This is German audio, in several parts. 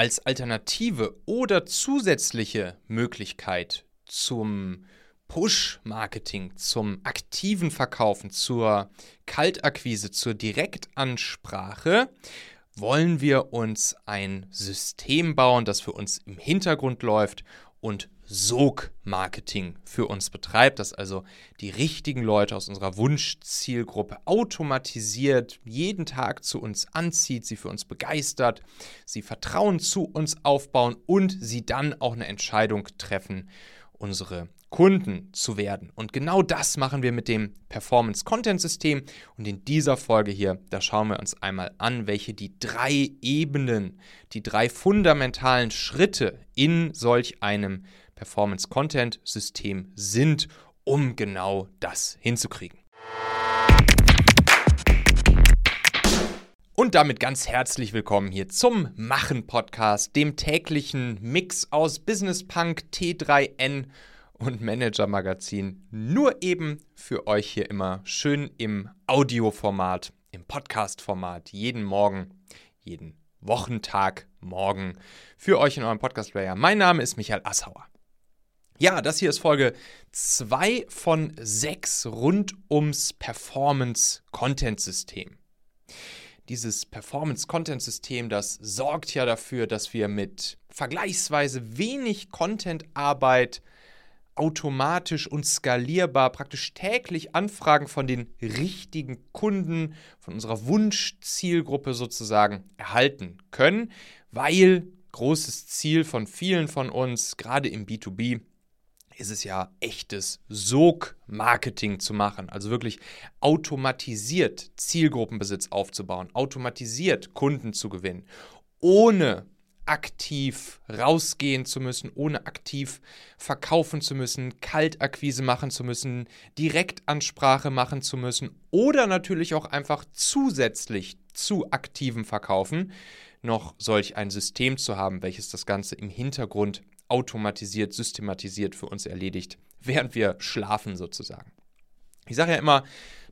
als Alternative oder zusätzliche Möglichkeit zum Push-Marketing, zum aktiven Verkaufen, zur Kaltakquise, zur Direktansprache wollen wir uns ein System bauen, das für uns im Hintergrund läuft und Sog-Marketing für uns betreibt, das also die richtigen Leute aus unserer Wunschzielgruppe automatisiert jeden Tag zu uns anzieht, sie für uns begeistert, sie Vertrauen zu uns aufbauen und sie dann auch eine Entscheidung treffen, unsere Kunden zu werden. Und genau das machen wir mit dem Performance Content System. Und in dieser Folge hier, da schauen wir uns einmal an, welche die drei Ebenen, die drei fundamentalen Schritte in solch einem Performance Content System sind, um genau das hinzukriegen. Und damit ganz herzlich willkommen hier zum Machen Podcast, dem täglichen Mix aus Business Punk, T3N und Manager Magazin. Nur eben für euch hier immer schön im Audioformat, im Podcast-Format, jeden Morgen, jeden Wochentag morgen für euch in eurem Podcast-Player. Mein Name ist Michael Assauer. Ja, das hier ist Folge 2 von 6 rund ums Performance-Content-System. Dieses Performance-Content-System, das sorgt ja dafür, dass wir mit vergleichsweise wenig Content-Arbeit automatisch und skalierbar praktisch täglich Anfragen von den richtigen Kunden, von unserer Wunschzielgruppe sozusagen erhalten können, weil großes Ziel von vielen von uns, gerade im B2B, ist es ja echtes Sog-Marketing zu machen. Also wirklich automatisiert Zielgruppenbesitz aufzubauen, automatisiert Kunden zu gewinnen, ohne aktiv rausgehen zu müssen, ohne aktiv verkaufen zu müssen, Kaltakquise machen zu müssen, Direktansprache machen zu müssen oder natürlich auch einfach zusätzlich zu aktivem Verkaufen noch solch ein System zu haben, welches das Ganze im Hintergrund automatisiert, systematisiert für uns erledigt, während wir schlafen sozusagen. Ich sage ja immer,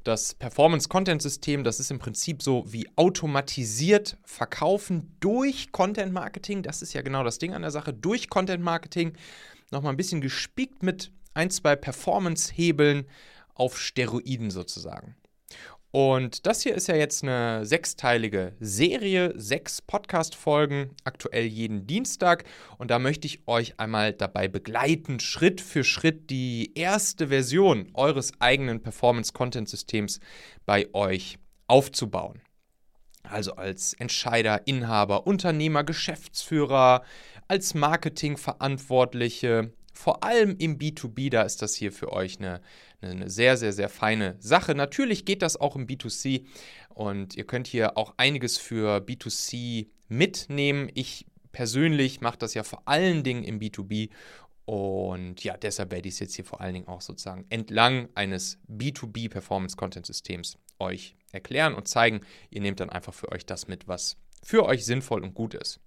das Performance-Content-System, das ist im Prinzip so wie automatisiert verkaufen durch Content-Marketing. Das ist ja genau das Ding an der Sache. Durch Content-Marketing nochmal ein bisschen gespickt mit ein, zwei Performance-Hebeln auf Steroiden sozusagen. Und das hier ist ja jetzt eine sechsteilige Serie, sechs Podcast-Folgen, aktuell jeden Dienstag. Und da möchte ich euch einmal dabei begleiten, Schritt für Schritt die erste Version eures eigenen Performance-Content-Systems bei euch aufzubauen. Also als Entscheider, Inhaber, Unternehmer, Geschäftsführer, als Marketingverantwortliche, vor allem im B2B, da ist das hier für euch eine, eine sehr, sehr, sehr feine Sache. Natürlich geht das auch im B2C und ihr könnt hier auch einiges für B2C mitnehmen. Ich persönlich mache das ja vor allen Dingen im B2B und ja, deshalb werde ich es jetzt hier vor allen Dingen auch sozusagen entlang eines B2B Performance Content Systems euch erklären und zeigen. Ihr nehmt dann einfach für euch das mit, was für euch sinnvoll und gut ist.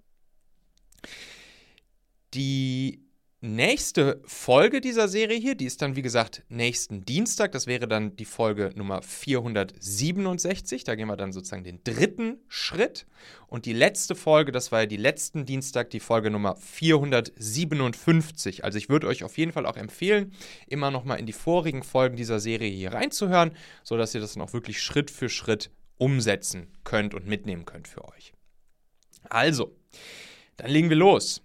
Die nächste Folge dieser Serie hier, die ist dann wie gesagt nächsten Dienstag, das wäre dann die Folge Nummer 467, da gehen wir dann sozusagen den dritten Schritt und die letzte Folge, das war ja die letzten Dienstag, die Folge Nummer 457. Also ich würde euch auf jeden Fall auch empfehlen, immer noch mal in die vorigen Folgen dieser Serie hier reinzuhören, sodass ihr das dann auch wirklich Schritt für Schritt umsetzen könnt und mitnehmen könnt für euch. Also, dann legen wir los.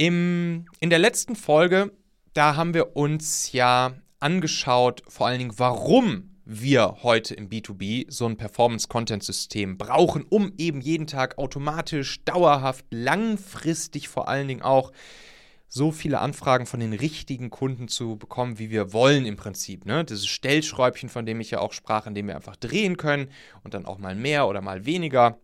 Im, in der letzten Folge, da haben wir uns ja angeschaut, vor allen Dingen, warum wir heute im B2B so ein Performance-Content-System brauchen, um eben jeden Tag automatisch, dauerhaft, langfristig vor allen Dingen auch so viele Anfragen von den richtigen Kunden zu bekommen, wie wir wollen im Prinzip. Ne? Dieses Stellschräubchen, von dem ich ja auch sprach, in dem wir einfach drehen können und dann auch mal mehr oder mal weniger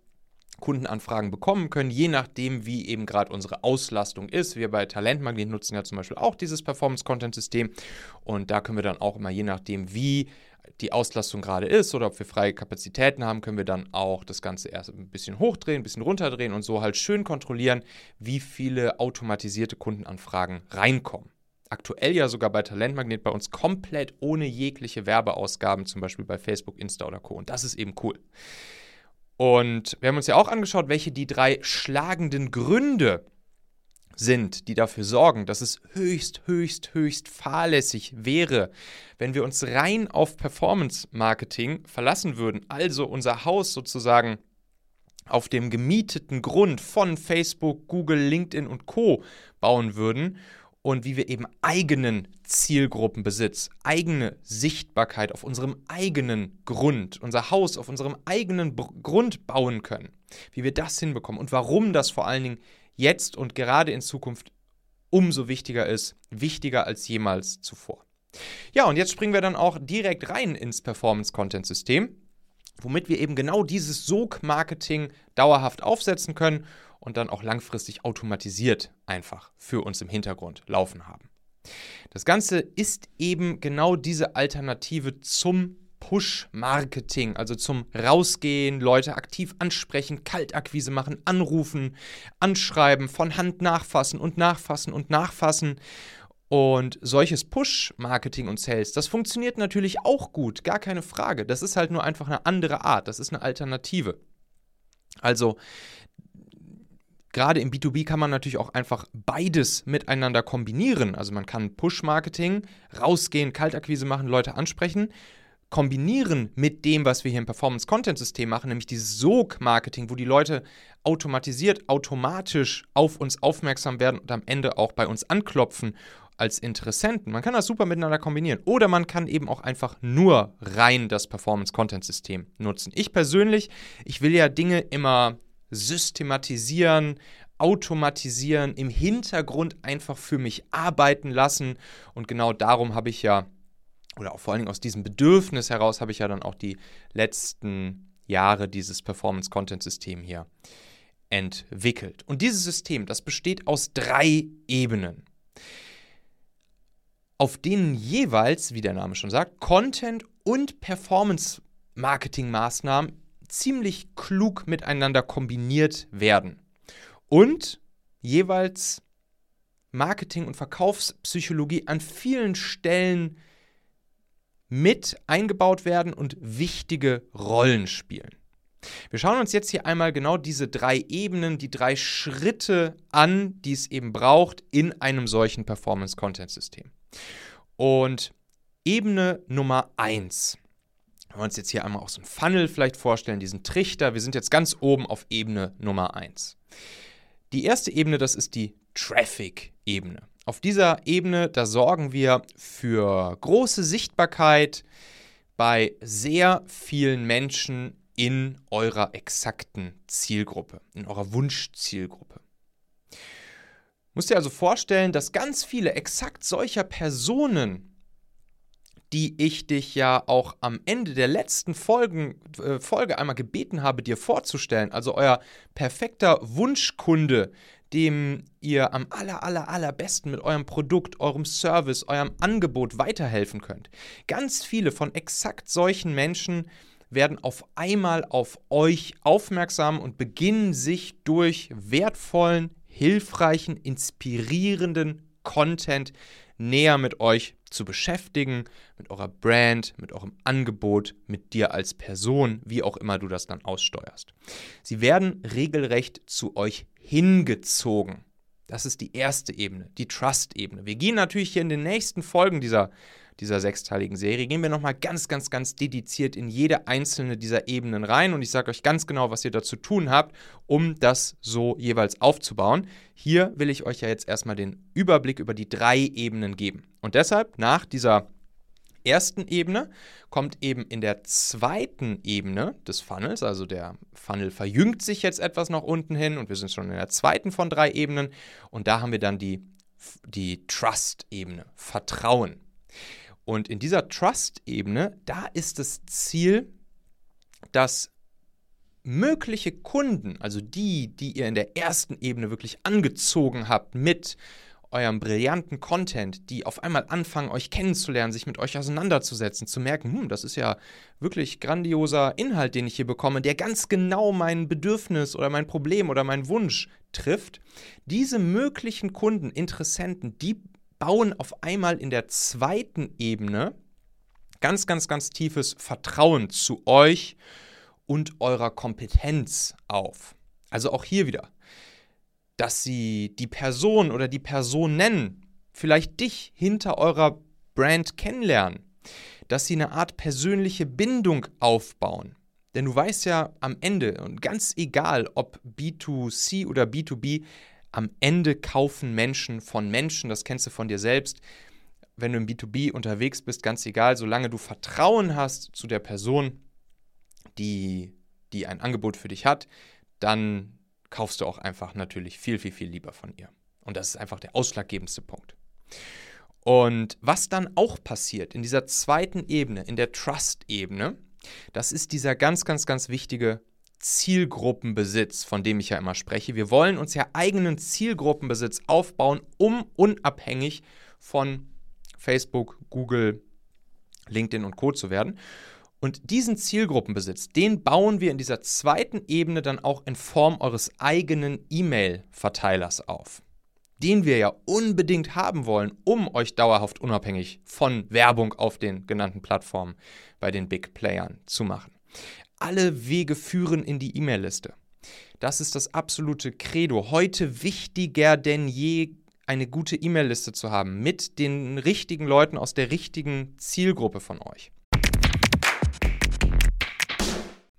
Kundenanfragen bekommen können, je nachdem, wie eben gerade unsere Auslastung ist. Wir bei Talentmagnet nutzen ja zum Beispiel auch dieses Performance-Content-System und da können wir dann auch immer, je nachdem, wie die Auslastung gerade ist oder ob wir freie Kapazitäten haben, können wir dann auch das Ganze erst ein bisschen hochdrehen, ein bisschen runterdrehen und so halt schön kontrollieren, wie viele automatisierte Kundenanfragen reinkommen. Aktuell ja sogar bei Talentmagnet bei uns komplett ohne jegliche Werbeausgaben, zum Beispiel bei Facebook, Insta oder Co. Und das ist eben cool. Und wir haben uns ja auch angeschaut, welche die drei schlagenden Gründe sind, die dafür sorgen, dass es höchst, höchst, höchst fahrlässig wäre, wenn wir uns rein auf Performance Marketing verlassen würden, also unser Haus sozusagen auf dem gemieteten Grund von Facebook, Google, LinkedIn und Co. bauen würden und wie wir eben eigenen Zielgruppenbesitz, eigene Sichtbarkeit auf unserem eigenen Grund, unser Haus auf unserem eigenen B Grund bauen können. Wie wir das hinbekommen und warum das vor allen Dingen jetzt und gerade in Zukunft umso wichtiger ist, wichtiger als jemals zuvor. Ja, und jetzt springen wir dann auch direkt rein ins Performance-Content-System, womit wir eben genau dieses Sog-Marketing dauerhaft aufsetzen können und dann auch langfristig automatisiert einfach für uns im Hintergrund laufen haben. Das Ganze ist eben genau diese Alternative zum Push-Marketing, also zum Rausgehen, Leute aktiv ansprechen, Kaltakquise machen, anrufen, anschreiben, von Hand nachfassen und nachfassen und nachfassen. Und solches Push-Marketing und Sales, das funktioniert natürlich auch gut, gar keine Frage. Das ist halt nur einfach eine andere Art, das ist eine Alternative. Also gerade im B2B kann man natürlich auch einfach beides miteinander kombinieren. Also man kann Push-Marketing, rausgehen, Kaltakquise machen, Leute ansprechen, kombinieren mit dem, was wir hier im Performance-Content-System machen, nämlich dieses Sog-Marketing, wo die Leute automatisiert, automatisch auf uns aufmerksam werden und am Ende auch bei uns anklopfen als Interessenten. Man kann das super miteinander kombinieren. Oder man kann eben auch einfach nur rein das Performance-Content-System nutzen. Ich persönlich, ich will ja Dinge immer systematisieren, automatisieren, im Hintergrund einfach für mich arbeiten lassen. Und genau darum habe ich ja, oder auch vor allen Dingen aus diesem Bedürfnis heraus, habe ich ja dann auch die letzten Jahre dieses Performance-Content-System hier entwickelt. Und dieses System, das besteht aus drei Ebenen, auf denen jeweils, wie der Name schon sagt, Content und Performance-Marketing-Maßnahmen ziemlich klug miteinander kombiniert werden. Und jeweils Marketing- und Verkaufspsychologie an vielen Stellen mit eingebaut werden und wichtige Rollen spielen. Wir schauen uns jetzt hier einmal genau diese drei Ebenen, die drei Schritte an, die es eben braucht in einem solchen Performance-Content-System. Und Ebene Nummer 1 wenn wir uns jetzt hier einmal auch so einen Funnel vielleicht vorstellen, diesen Trichter, wir sind jetzt ganz oben auf Ebene Nummer 1. Die erste Ebene, das ist die Traffic-Ebene. Auf dieser Ebene, da sorgen wir für große Sichtbarkeit bei sehr vielen Menschen in eurer exakten Zielgruppe, in eurer Wunschzielgruppe. Musst dir also vorstellen, dass ganz viele exakt solcher Personen die ich dich ja auch am Ende der letzten Folgen, äh, Folge einmal gebeten habe, dir vorzustellen. Also euer perfekter Wunschkunde, dem ihr am aller, aller, allerbesten mit eurem Produkt, eurem Service, eurem Angebot weiterhelfen könnt. Ganz viele von exakt solchen Menschen werden auf einmal auf euch aufmerksam und beginnen sich durch wertvollen, hilfreichen, inspirierenden Content näher mit euch zu beschäftigen, mit eurer Brand, mit eurem Angebot, mit dir als Person, wie auch immer du das dann aussteuerst. Sie werden regelrecht zu euch hingezogen. Das ist die erste Ebene, die Trust-Ebene. Wir gehen natürlich hier in den nächsten Folgen dieser dieser sechsteiligen Serie, gehen wir nochmal ganz, ganz, ganz dediziert in jede einzelne dieser Ebenen rein und ich sage euch ganz genau, was ihr dazu tun habt, um das so jeweils aufzubauen. Hier will ich euch ja jetzt erstmal den Überblick über die drei Ebenen geben. Und deshalb nach dieser ersten Ebene kommt eben in der zweiten Ebene des Funnels, also der Funnel verjüngt sich jetzt etwas nach unten hin und wir sind schon in der zweiten von drei Ebenen und da haben wir dann die, die Trust-Ebene, Vertrauen. Und in dieser Trust-Ebene, da ist das Ziel, dass mögliche Kunden, also die, die ihr in der ersten Ebene wirklich angezogen habt mit eurem brillanten Content, die auf einmal anfangen, euch kennenzulernen, sich mit euch auseinanderzusetzen, zu merken, hm, das ist ja wirklich grandioser Inhalt, den ich hier bekomme, der ganz genau mein Bedürfnis oder mein Problem oder meinen Wunsch trifft. Diese möglichen Kunden, Interessenten, die bauen auf einmal in der zweiten Ebene ganz, ganz, ganz tiefes Vertrauen zu euch und eurer Kompetenz auf. Also auch hier wieder, dass sie die Person oder die Person nennen, vielleicht dich hinter eurer Brand kennenlernen, dass sie eine Art persönliche Bindung aufbauen. Denn du weißt ja am Ende, und ganz egal ob B2C oder B2B, am Ende kaufen Menschen von Menschen, das kennst du von dir selbst. Wenn du im B2B unterwegs bist, ganz egal, solange du Vertrauen hast zu der Person, die, die ein Angebot für dich hat, dann kaufst du auch einfach natürlich viel, viel, viel lieber von ihr. Und das ist einfach der ausschlaggebendste Punkt. Und was dann auch passiert in dieser zweiten Ebene, in der Trust-Ebene, das ist dieser ganz, ganz, ganz wichtige Zielgruppenbesitz, von dem ich ja immer spreche. Wir wollen uns ja eigenen Zielgruppenbesitz aufbauen, um unabhängig von Facebook, Google, LinkedIn und Co zu werden. Und diesen Zielgruppenbesitz, den bauen wir in dieser zweiten Ebene dann auch in Form eures eigenen E-Mail-Verteilers auf, den wir ja unbedingt haben wollen, um euch dauerhaft unabhängig von Werbung auf den genannten Plattformen bei den Big Playern zu machen. Alle Wege führen in die E-Mail-Liste. Das ist das absolute Credo. Heute wichtiger denn je eine gute E-Mail-Liste zu haben mit den richtigen Leuten aus der richtigen Zielgruppe von euch.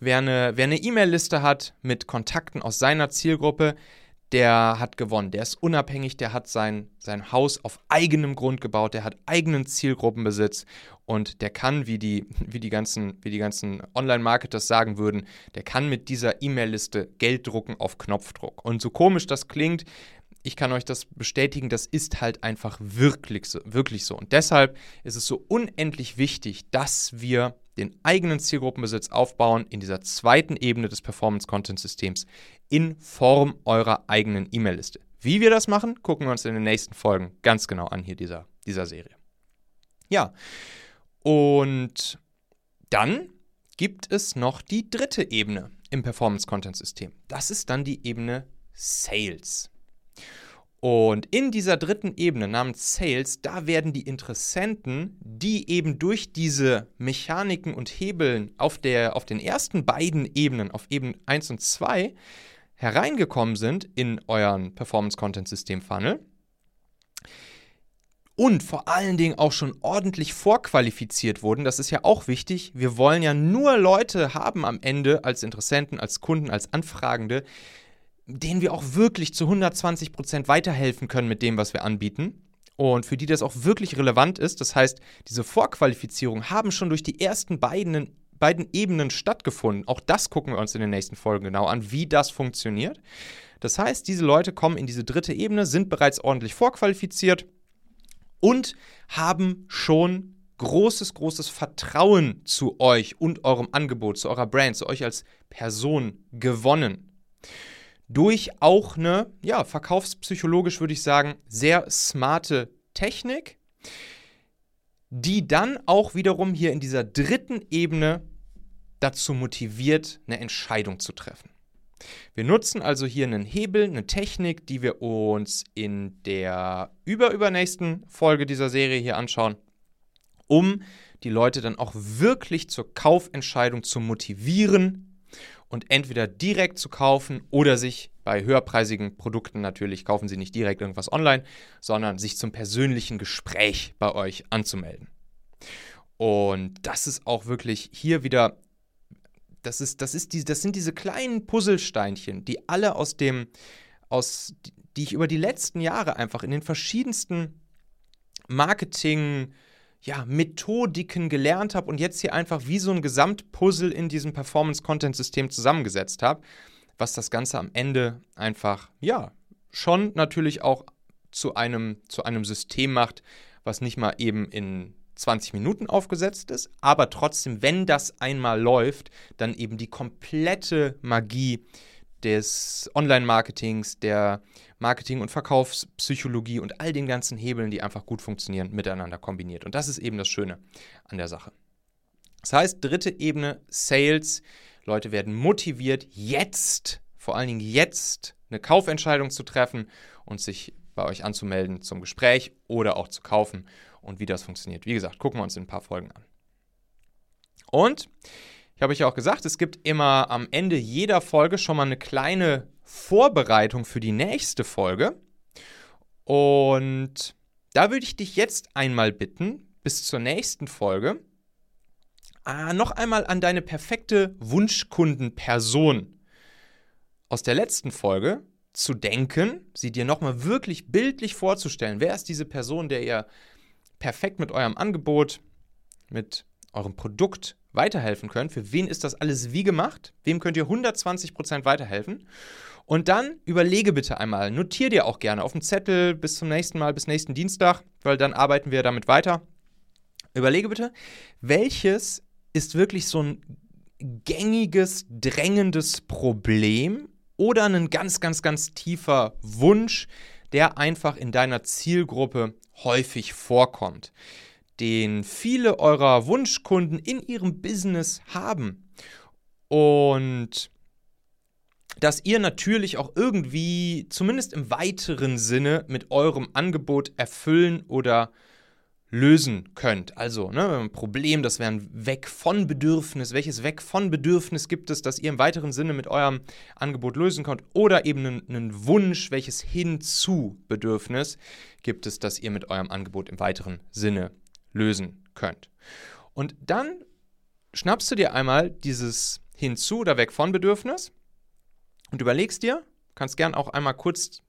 Wer eine wer E-Mail-Liste hat mit Kontakten aus seiner Zielgruppe, der hat gewonnen. Der ist unabhängig, der hat sein, sein Haus auf eigenem Grund gebaut, der hat eigenen Zielgruppenbesitz und der kann, wie die, wie die ganzen, ganzen Online-Marketers sagen würden, der kann mit dieser E-Mail-Liste Geld drucken auf Knopfdruck. Und so komisch das klingt, ich kann euch das bestätigen, das ist halt einfach wirklich so, wirklich so. Und deshalb ist es so unendlich wichtig, dass wir den eigenen Zielgruppenbesitz aufbauen in dieser zweiten Ebene des Performance-Content-Systems in Form eurer eigenen E-Mail-Liste. Wie wir das machen, gucken wir uns in den nächsten Folgen ganz genau an hier dieser, dieser Serie. Ja, und dann gibt es noch die dritte Ebene im Performance-Content-System. Das ist dann die Ebene Sales. Und in dieser dritten Ebene namens Sales, da werden die Interessenten, die eben durch diese Mechaniken und Hebeln auf, der, auf den ersten beiden Ebenen, auf Ebene 1 und 2, hereingekommen sind in euren Performance-Content-System-Funnel und vor allen Dingen auch schon ordentlich vorqualifiziert wurden, das ist ja auch wichtig. Wir wollen ja nur Leute haben am Ende als Interessenten, als Kunden, als Anfragende, denen wir auch wirklich zu 120 Prozent weiterhelfen können mit dem, was wir anbieten. Und für die das auch wirklich relevant ist. Das heißt, diese Vorqualifizierung haben schon durch die ersten beiden, beiden Ebenen stattgefunden. Auch das gucken wir uns in den nächsten Folgen genau an, wie das funktioniert. Das heißt, diese Leute kommen in diese dritte Ebene, sind bereits ordentlich vorqualifiziert und haben schon großes, großes Vertrauen zu euch und eurem Angebot, zu eurer Brand, zu euch als Person gewonnen durch auch eine, ja, verkaufspsychologisch würde ich sagen, sehr smarte Technik, die dann auch wiederum hier in dieser dritten Ebene dazu motiviert, eine Entscheidung zu treffen. Wir nutzen also hier einen Hebel, eine Technik, die wir uns in der überübernächsten Folge dieser Serie hier anschauen, um die Leute dann auch wirklich zur Kaufentscheidung zu motivieren und entweder direkt zu kaufen oder sich bei höherpreisigen Produkten natürlich kaufen Sie nicht direkt irgendwas online, sondern sich zum persönlichen Gespräch bei euch anzumelden. Und das ist auch wirklich hier wieder, das, ist, das, ist die, das sind diese kleinen Puzzlesteinchen, die alle aus dem, aus, die ich über die letzten Jahre einfach in den verschiedensten Marketing, ja, Methodiken gelernt habe und jetzt hier einfach wie so ein Gesamtpuzzle in diesem Performance-Content-System zusammengesetzt habe, was das Ganze am Ende einfach, ja, schon natürlich auch zu einem, zu einem System macht, was nicht mal eben in 20 Minuten aufgesetzt ist, aber trotzdem, wenn das einmal läuft, dann eben die komplette Magie des Online-Marketings, der Marketing- und Verkaufspsychologie und all den ganzen Hebeln, die einfach gut funktionieren, miteinander kombiniert. Und das ist eben das Schöne an der Sache. Das heißt, dritte Ebene, Sales. Leute werden motiviert, jetzt, vor allen Dingen jetzt, eine Kaufentscheidung zu treffen und sich bei euch anzumelden zum Gespräch oder auch zu kaufen und wie das funktioniert. Wie gesagt, gucken wir uns in ein paar Folgen an. Und ich habe euch ja auch gesagt, es gibt immer am Ende jeder Folge schon mal eine kleine Vorbereitung für die nächste Folge. Und da würde ich dich jetzt einmal bitten, bis zur nächsten Folge, ah, noch einmal an deine perfekte Wunschkundenperson aus der letzten Folge zu denken, sie dir nochmal wirklich bildlich vorzustellen. Wer ist diese Person, der ihr perfekt mit eurem Angebot, mit eurem Produkt weiterhelfen könnt. Für wen ist das alles wie gemacht? Wem könnt ihr 120% weiterhelfen? Und dann überlege bitte einmal, notiere dir auch gerne auf dem Zettel bis zum nächsten Mal, bis nächsten Dienstag, weil dann arbeiten wir damit weiter. Überlege bitte, welches ist wirklich so ein gängiges, drängendes Problem oder ein ganz, ganz, ganz tiefer Wunsch, der einfach in deiner Zielgruppe häufig vorkommt den viele eurer Wunschkunden in ihrem Business haben. Und dass ihr natürlich auch irgendwie, zumindest im weiteren Sinne, mit eurem Angebot erfüllen oder lösen könnt. Also, ne, ein Problem, das wäre ein Weg von Bedürfnis. Welches Weg von Bedürfnis gibt es, das ihr im weiteren Sinne mit eurem Angebot lösen könnt? Oder eben einen, Wunsch, welches hinzu Bedürfnis gibt es, das ihr mit eurem Angebot im weiteren Sinne lösen könnt. Und dann schnappst du dir einmal dieses Hinzu- oder Weg von Bedürfnis und überlegst dir, kannst gern auch einmal kurz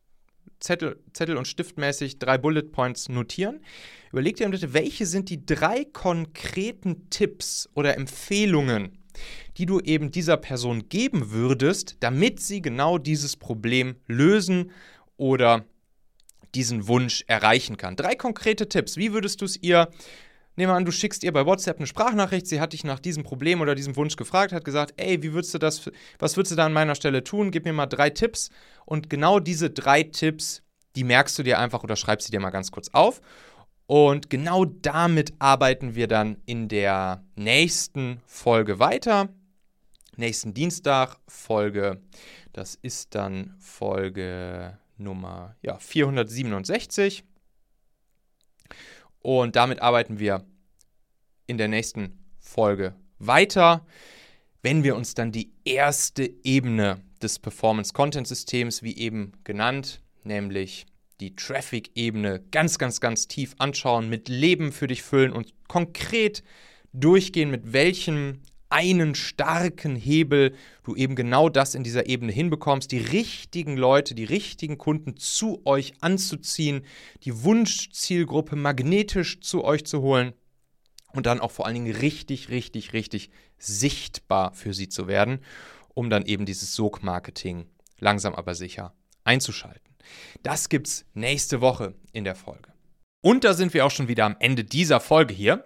Zettel, Zettel und Stiftmäßig drei Bullet Points notieren. Überleg dir bitte, welche sind die drei konkreten Tipps oder Empfehlungen, die du eben dieser Person geben würdest, damit sie genau dieses Problem lösen oder diesen Wunsch erreichen kann. Drei konkrete Tipps. Wie würdest du es ihr Nehmen wir an, du schickst ihr bei WhatsApp eine Sprachnachricht, sie hat dich nach diesem Problem oder diesem Wunsch gefragt, hat gesagt, ey, wie würdest du das, was würdest du da an meiner Stelle tun? Gib mir mal drei Tipps. Und genau diese drei Tipps, die merkst du dir einfach oder schreibst sie dir mal ganz kurz auf. Und genau damit arbeiten wir dann in der nächsten Folge weiter. Nächsten Dienstag, Folge, das ist dann Folge Nummer ja, 467. Und damit arbeiten wir in der nächsten Folge weiter, wenn wir uns dann die erste Ebene des Performance Content Systems, wie eben genannt, nämlich die Traffic-Ebene, ganz, ganz, ganz tief anschauen, mit Leben für dich füllen und konkret durchgehen, mit welchen einen starken Hebel du eben genau das in dieser Ebene hinbekommst, die richtigen Leute, die richtigen Kunden zu euch anzuziehen, die Wunschzielgruppe magnetisch zu euch zu holen und dann auch vor allen Dingen richtig, richtig, richtig sichtbar für sie zu werden, um dann eben dieses Sog-Marketing langsam aber sicher einzuschalten. Das gibt's nächste Woche in der Folge. Und da sind wir auch schon wieder am Ende dieser Folge hier.